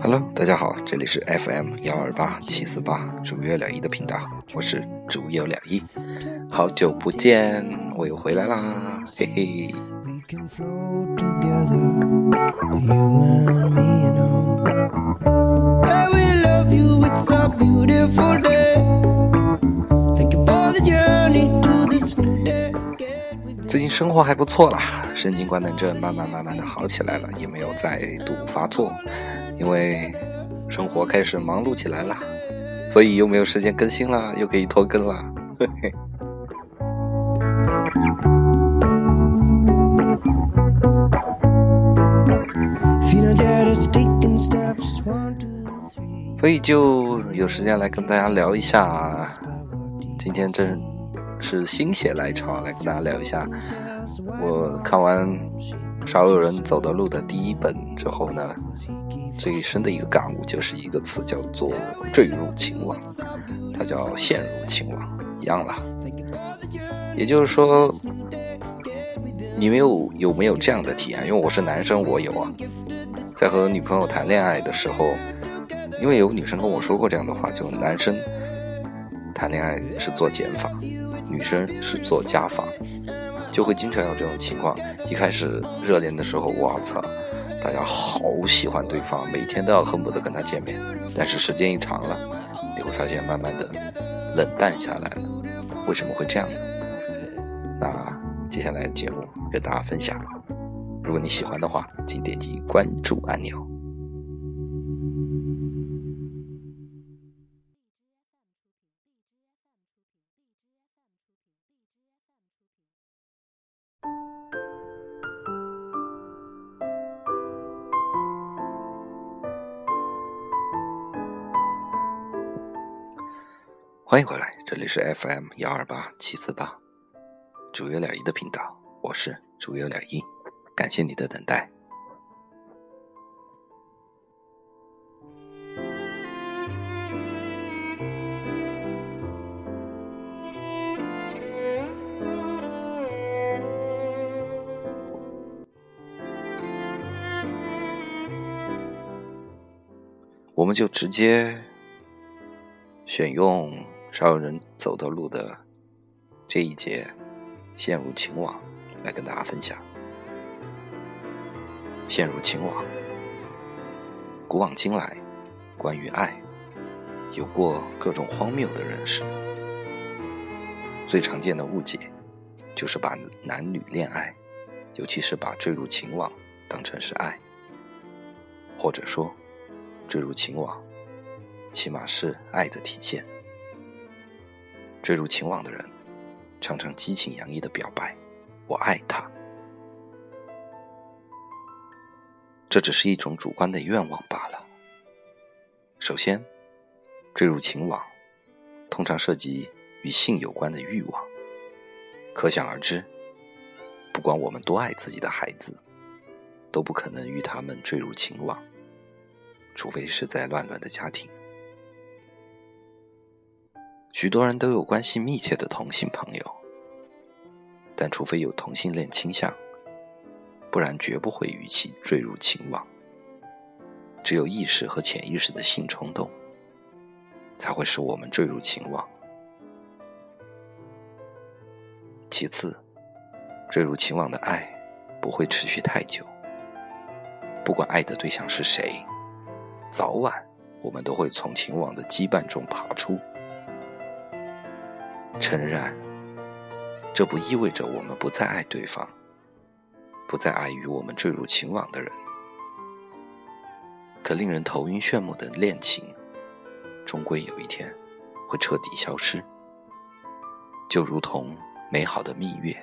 Hello，大家好，这里是 FM 幺二八七四八主月两亿的频道，我是主月两亿，好久不见，我又回来啦，嘿嘿。最近生活还不错啦，神经官能症慢慢慢慢的好起来了，也没有再度发作，因为生活开始忙碌起来了，所以又没有时间更新了，又可以拖更了，嘿嘿。所以就有时间来跟大家聊一下，今天真。是心血来潮来跟大家聊一下，我看完《少有人走的路》的第一本之后呢，最深的一个感悟就是一个词叫做“坠入情网”，它叫陷入情网一样了。也就是说，你们有有没有这样的体验？因为我是男生，我有啊，在和女朋友谈恋爱的时候，因为有女生跟我说过这样的话，就男生谈恋爱是做减法。女生是做加法，就会经常有这种情况。一开始热恋的时候，我操，大家好喜欢对方，每天都要恨不得跟他见面。但是时间一长了，你会发现慢慢的冷淡下来了。为什么会这样呢？那接下来节目跟大家分享。如果你喜欢的话，请点击关注按钮。欢迎回来，这里是 FM 幺二八七四八，主有两亿的频道，我是主有两亿，感谢你的等待。我们就直接选用。少有人走的路的这一节，陷入情网，来跟大家分享。陷入情网，古往今来，关于爱，有过各种荒谬的认识。最常见的误解，就是把男女恋爱，尤其是把坠入情网当成是爱，或者说，坠入情网，起码是爱的体现。坠入情网的人，常常激情洋溢的表白：“我爱他。”这只是一种主观的愿望罢了。首先，坠入情网，通常涉及与性有关的欲望。可想而知，不管我们多爱自己的孩子，都不可能与他们坠入情网，除非是在乱伦的家庭。许多人都有关系密切的同性朋友，但除非有同性恋倾向，不然绝不会与其坠入情网。只有意识和潜意识的性冲动，才会使我们坠入情网。其次，坠入情网的爱不会持续太久。不管爱的对象是谁，早晚我们都会从情网的羁绊中爬出。诚然，这不意味着我们不再爱对方，不再爱与我们坠入情网的人。可令人头晕眩目的恋情，终归有一天会彻底消失，就如同美好的蜜月，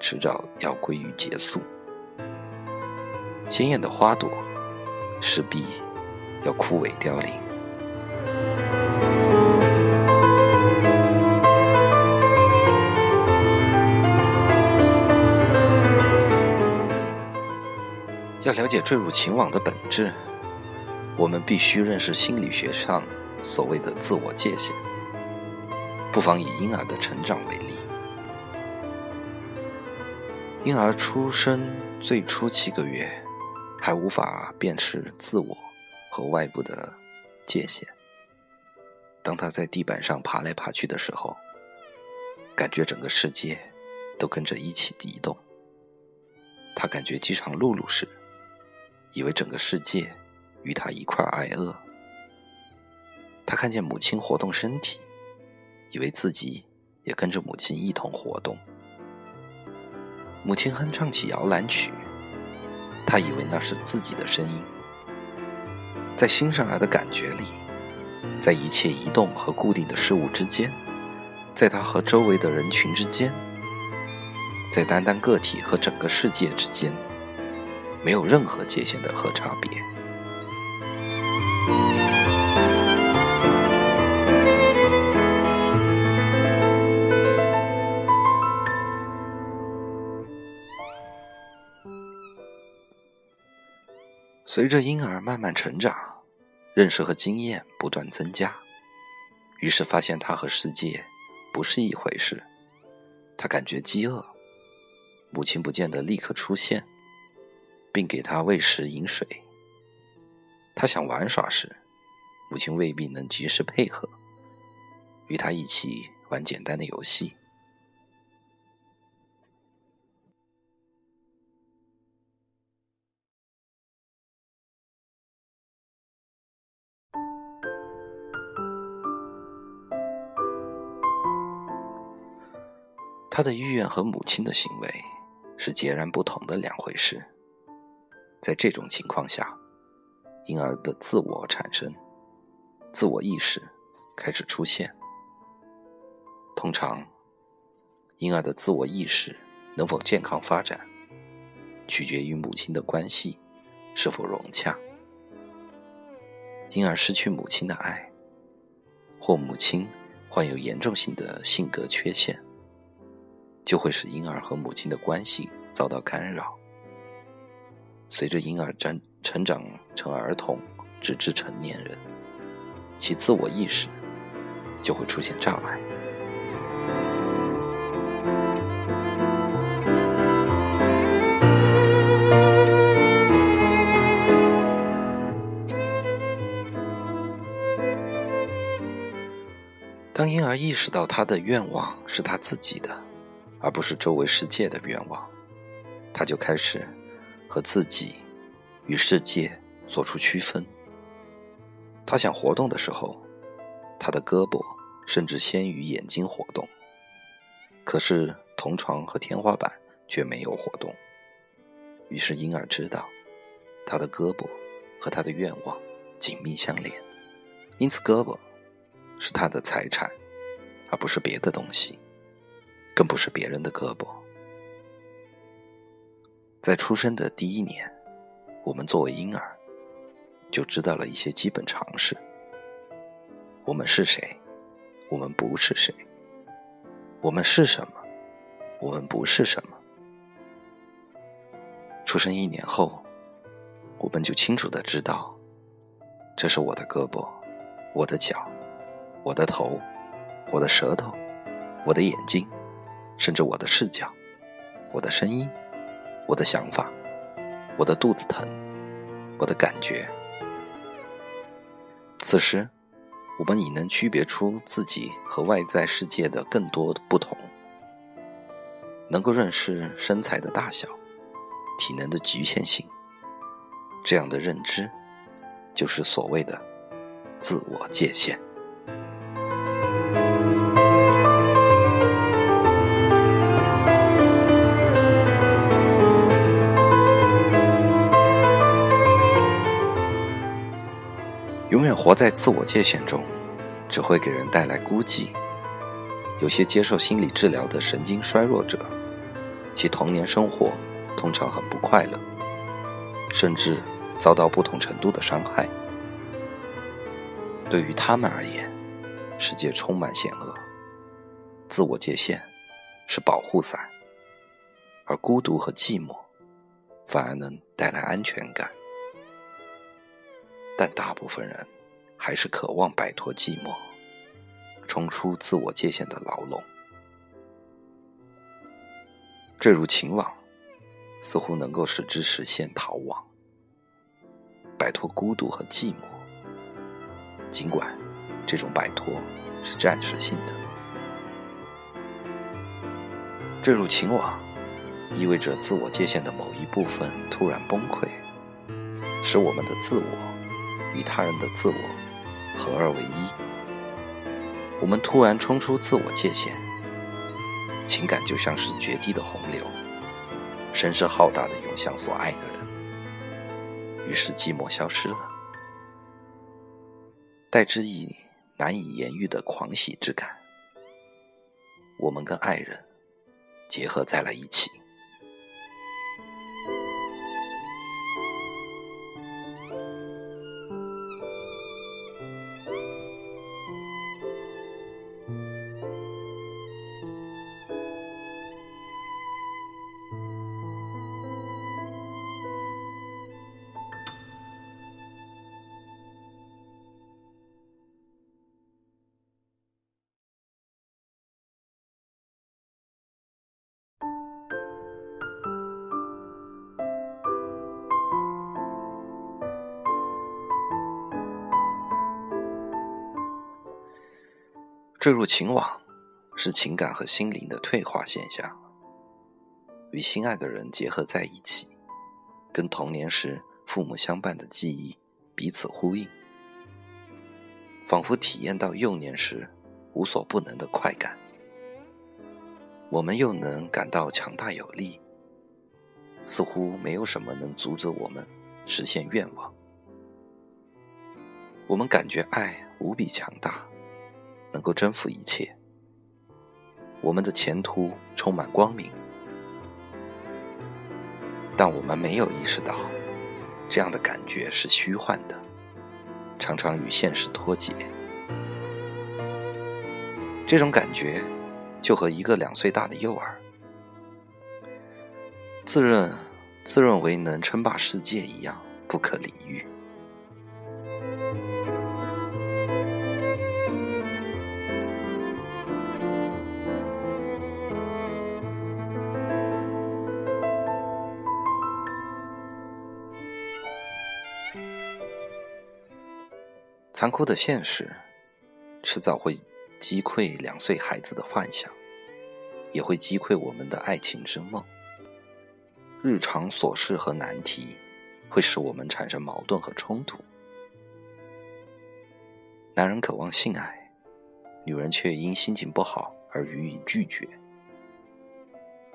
迟早要归于结束。鲜艳的花朵，势必要枯萎凋零。了解坠入情网的本质，我们必须认识心理学上所谓的自我界限。不妨以婴儿的成长为例。婴儿出生最初七个月，还无法辨识自我和外部的界限。当他在地板上爬来爬去的时候，感觉整个世界都跟着一起移动。他感觉饥肠辘辘时，以为整个世界与他一块挨饿。他看见母亲活动身体。以为自己也跟着母亲一同活动。母亲哼唱起摇篮曲，他以为那是自己的声音。在新生儿的感觉里，在一切移动和固定的事物之间，在他和周围的人群之间，在单单个体和整个世界之间，没有任何界限的和差别。随着婴儿慢慢成长，认识和经验不断增加，于是发现他和世界不是一回事。他感觉饥饿，母亲不见得立刻出现，并给他喂食饮水。他想玩耍时，母亲未必能及时配合，与他一起玩简单的游戏。他的意愿和母亲的行为是截然不同的两回事。在这种情况下，婴儿的自我产生、自我意识开始出现。通常，婴儿的自我意识能否健康发展，取决于母亲的关系是否融洽。婴儿失去母亲的爱，或母亲患有严重性的性格缺陷。就会使婴儿和母亲的关系遭到干扰。随着婴儿长成长成儿童，直至成年人，其自我意识就会出现障碍。当婴儿意识到他的愿望是他自己的。而不是周围世界的愿望，他就开始和自己与世界做出区分。他想活动的时候，他的胳膊甚至先于眼睛活动，可是同床和天花板却没有活动。于是婴儿知道，他的胳膊和他的愿望紧密相连，因此胳膊是他的财产，而不是别的东西。更不是别人的胳膊。在出生的第一年，我们作为婴儿，就知道了一些基本常识：我们是谁，我们不是谁；我们是什么，我们不是什么。出生一年后，我们就清楚的知道，这是我的胳膊，我的脚，我的头，我的舌头，我的眼睛。甚至我的视角，我的声音，我的想法，我的肚子疼，我的感觉。此时，我们已能区别出自己和外在世界的更多的不同，能够认识身材的大小、体能的局限性。这样的认知，就是所谓的自我界限。活在自我界限中，只会给人带来孤寂。有些接受心理治疗的神经衰弱者，其童年生活通常很不快乐，甚至遭到不同程度的伤害。对于他们而言，世界充满险恶，自我界限是保护伞，而孤独和寂寞反而能带来安全感。但大部分人还是渴望摆脱寂寞，冲出自我界限的牢笼。坠入情网，似乎能够使之实现逃亡，摆脱孤独和寂寞。尽管这种摆脱是暂时性的，坠入情网意味着自我界限的某一部分突然崩溃，使我们的自我与他人的自我合二为一。我们突然冲出自我界限。情感就像是决堤的洪流，声势浩大的涌向所爱的人，于是寂寞消失了，代之以难以言喻的狂喜之感。我们跟爱人结合在了一起。坠入情网，是情感和心灵的退化现象。与心爱的人结合在一起，跟童年时父母相伴的记忆彼此呼应，仿佛体验到幼年时无所不能的快感。我们又能感到强大有力，似乎没有什么能阻止我们实现愿望。我们感觉爱无比强大。能够征服一切，我们的前途充满光明，但我们没有意识到，这样的感觉是虚幻的，常常与现实脱节。这种感觉，就和一个两岁大的幼儿，自认自认为能称霸世界一样，不可理喻。残酷的现实，迟早会击溃两岁孩子的幻想，也会击溃我们的爱情之梦。日常琐事和难题，会使我们产生矛盾和冲突。男人渴望性爱，女人却因心情不好而予以拒绝。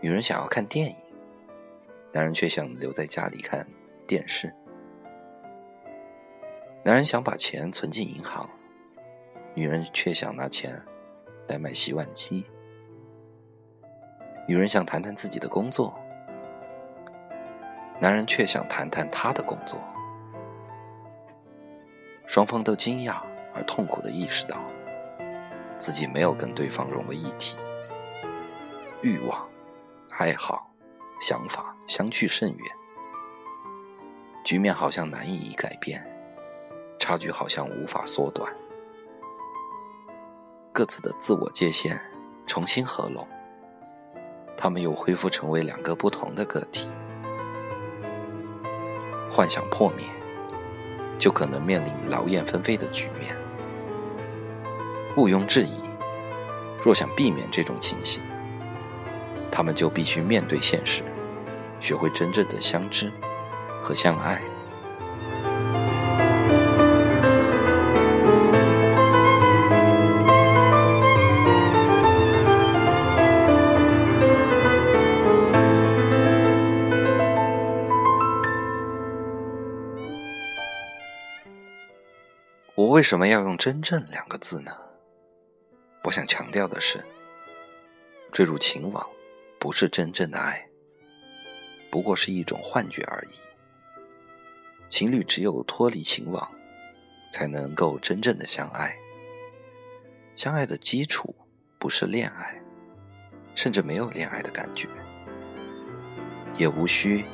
女人想要看电影，男人却想留在家里看电视。男人想把钱存进银行，女人却想拿钱来买洗碗机。女人想谈谈自己的工作，男人却想谈谈他的工作。双方都惊讶而痛苦的意识到，自己没有跟对方融为一体，欲望、爱好、想法相去甚远，局面好像难以改变。差距好像无法缩短，各自的自我界限重新合拢，他们又恢复成为两个不同的个体。幻想破灭，就可能面临劳燕分飞的局面。毋庸置疑，若想避免这种情形，他们就必须面对现实，学会真正的相知和相爱。为什么要用“真正”两个字呢？我想强调的是，坠入情网不是真正的爱，不过是一种幻觉而已。情侣只有脱离情网，才能够真正的相爱。相爱的基础不是恋爱，甚至没有恋爱的感觉，也无需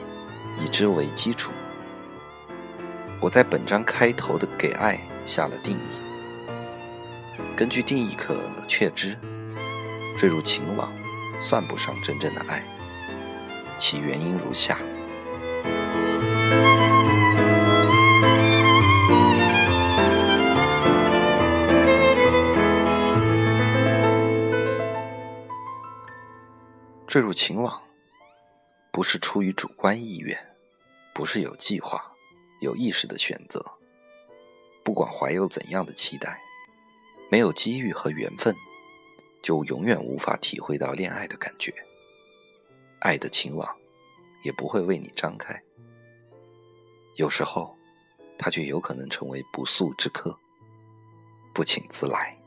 以之为基础。我在本章开头的“给爱”下了定义。根据定义可确知，坠入情网算不上真正的爱。其原因如下：坠入情网，不是出于主观意愿，不是有计划。有意识的选择，不管怀有怎样的期待，没有机遇和缘分，就永远无法体会到恋爱的感觉。爱的情网也不会为你张开，有时候，它却有可能成为不速之客，不请自来。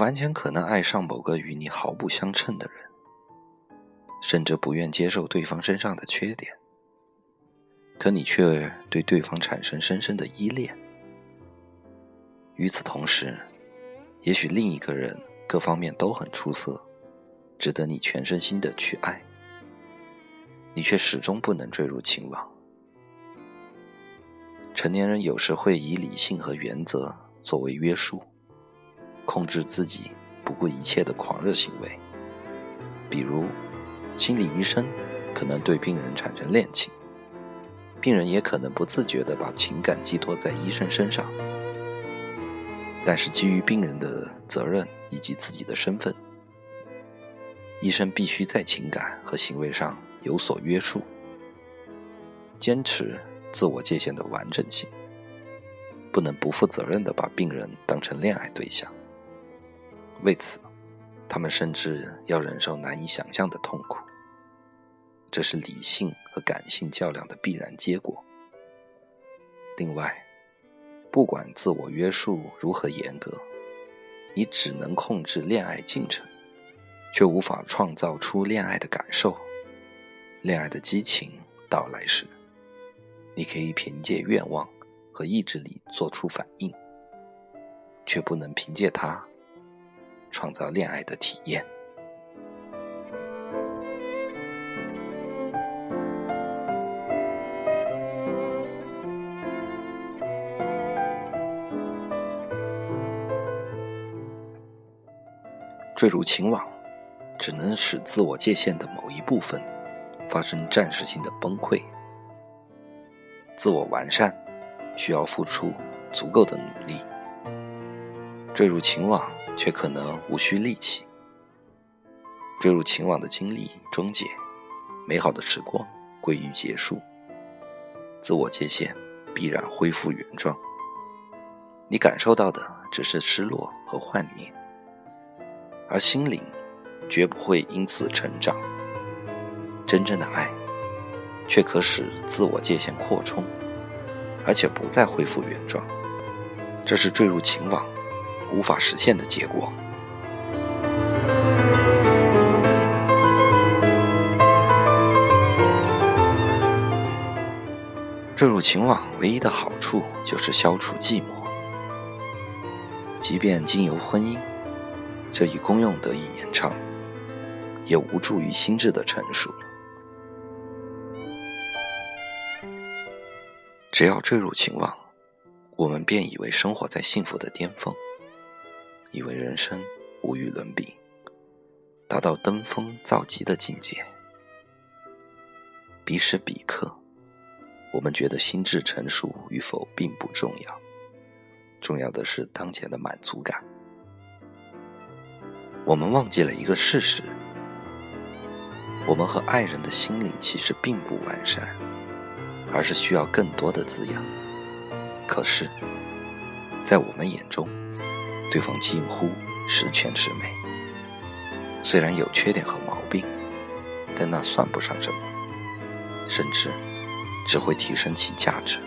完全可能爱上某个与你毫不相称的人，甚至不愿接受对方身上的缺点，可你却对对方产生深深的依恋。与此同时，也许另一个人各方面都很出色，值得你全身心的去爱，你却始终不能坠入情网。成年人有时会以理性和原则作为约束。控制自己不顾一切的狂热行为，比如，心理医生可能对病人产生恋情，病人也可能不自觉地把情感寄托在医生身上。但是基于病人的责任以及自己的身份，医生必须在情感和行为上有所约束，坚持自我界限的完整性，不能不负责任地把病人当成恋爱对象。为此，他们甚至要忍受难以想象的痛苦。这是理性和感性较量的必然结果。另外，不管自我约束如何严格，你只能控制恋爱进程，却无法创造出恋爱的感受。恋爱的激情到来时，你可以凭借愿望和意志力做出反应，却不能凭借它。创造恋爱的体验。坠入情网，只能使自我界限的某一部分发生暂时性的崩溃。自我完善需要付出足够的努力。坠入情网。却可能无需力气。坠入情网的经历终结，美好的时光归于结束，自我界限必然恢复原状。你感受到的只是失落和幻灭，而心灵绝不会因此成长。真正的爱，却可使自我界限扩充，而且不再恢复原状。这是坠入情网。无法实现的结果。坠入情网唯一的好处就是消除寂寞，即便经由婚姻，这一功用得以延长，也无助于心智的成熟。只要坠入情网，我们便以为生活在幸福的巅峰。以为人生无与伦比，达到登峰造极的境界。彼时彼刻，我们觉得心智成熟与否并不重要，重要的是当前的满足感。我们忘记了一个事实：我们和爱人的心灵其实并不完善，而是需要更多的滋养。可是，在我们眼中，对方近乎十全十美，虽然有缺点和毛病，但那算不上什么，甚至只会提升其价值。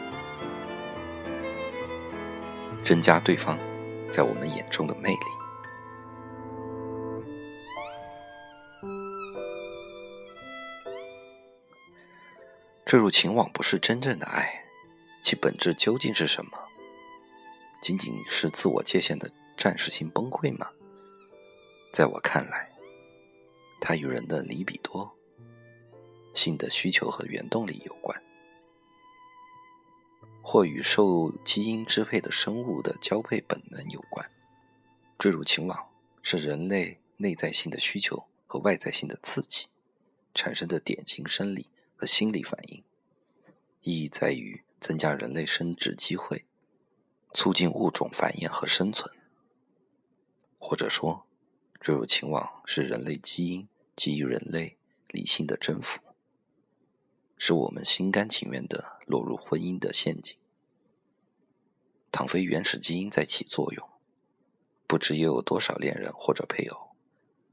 增加对方在我们眼中的魅力。坠入情网不是真正的爱，其本质究竟是什么？仅仅是自我界限的暂时性崩溃吗？在我看来，它与人的离比多、性的需求和原动力有关。或与受基因支配的生物的交配本能有关。坠入情网是人类内在性的需求和外在性的刺激产生的典型生理和心理反应，意义在于增加人类生殖机会，促进物种繁衍和生存。或者说，坠入情网是人类基因给予人类理性的征服。使我们心甘情愿地落入婚姻的陷阱。倘非原始基因在起作用，不知又有多少恋人或者配偶，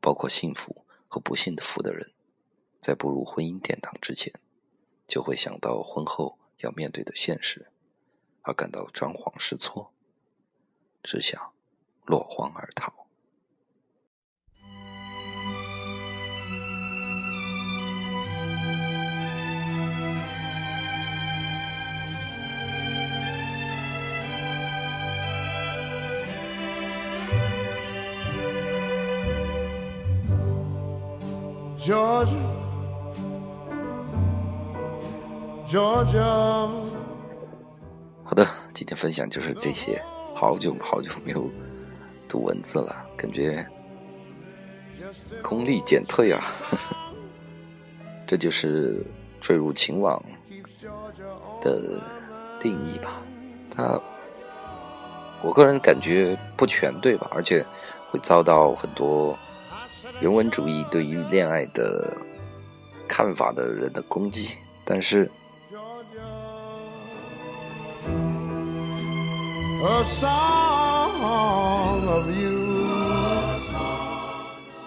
包括幸福和不幸的福的人，在步入婚姻殿堂之前，就会想到婚后要面对的现实，而感到张皇失措，只想落荒而逃。Georgia，Georgia。好的，今天分享就是这些。好久好久没有读文字了，感觉功力减退啊！这就是坠入情网的定义吧？他，我个人感觉不全对吧？而且会遭到很多。人文主义对于恋爱的看法的人的攻击，但是，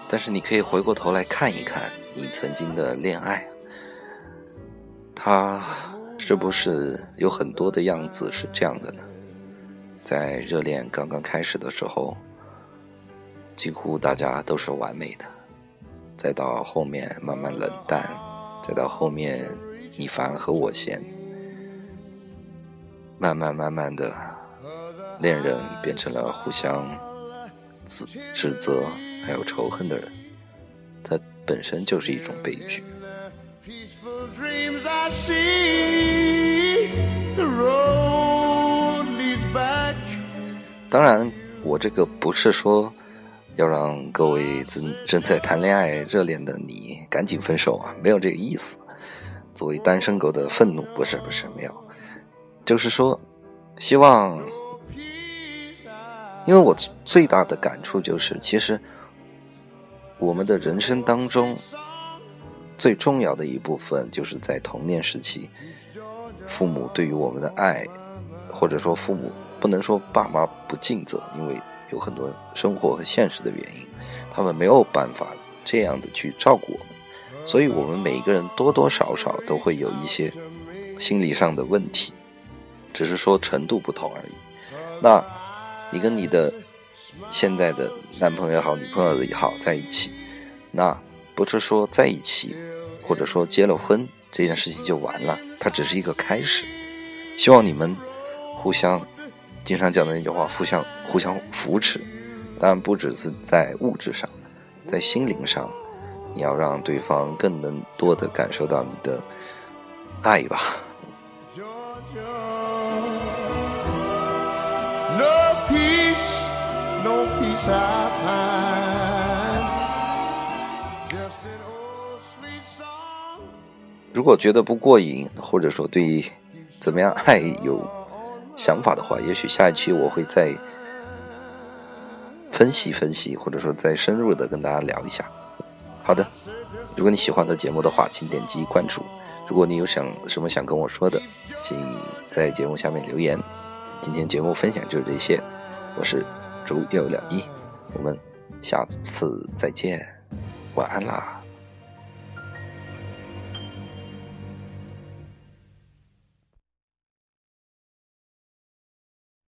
但是你可以回过头来看一看你曾经的恋爱，他是不是有很多的样子是这样的呢？在热恋刚刚开始的时候。几乎大家都是完美的，再到后面慢慢冷淡，再到后面你烦和我嫌，慢慢慢慢的，恋人变成了互相指指责还有仇恨的人，它本身就是一种悲剧。当然，我这个不是说。要让各位正正在谈恋爱热恋的你赶紧分手啊！没有这个意思。作为单身狗的愤怒不是不是没有，就是说，希望，因为我最大的感触就是，其实我们的人生当中最重要的一部分，就是在童年时期，父母对于我们的爱，或者说父母不能说爸妈不尽责，因为。有很多生活和现实的原因，他们没有办法这样的去照顾我们，所以我们每一个人多多少少都会有一些心理上的问题，只是说程度不同而已。那，你跟你的现在的男朋友也好，女朋友也好在一起，那不是说在一起，或者说结了婚这件事情就完了，它只是一个开始。希望你们互相。经常讲的那句话，互相互相扶持，当然不只是在物质上，在心灵上，你要让对方更能多的感受到你的爱吧。如果觉得不过瘾，或者说对怎么样爱有。想法的话，也许下一期我会再分析分析，或者说再深入的跟大家聊一下。好的，如果你喜欢的节目的话，请点击关注。如果你有想什么想跟我说的，请在节目下面留言。今天节目分享就是这些，我是竹有两一，我们下次再见，晚安啦。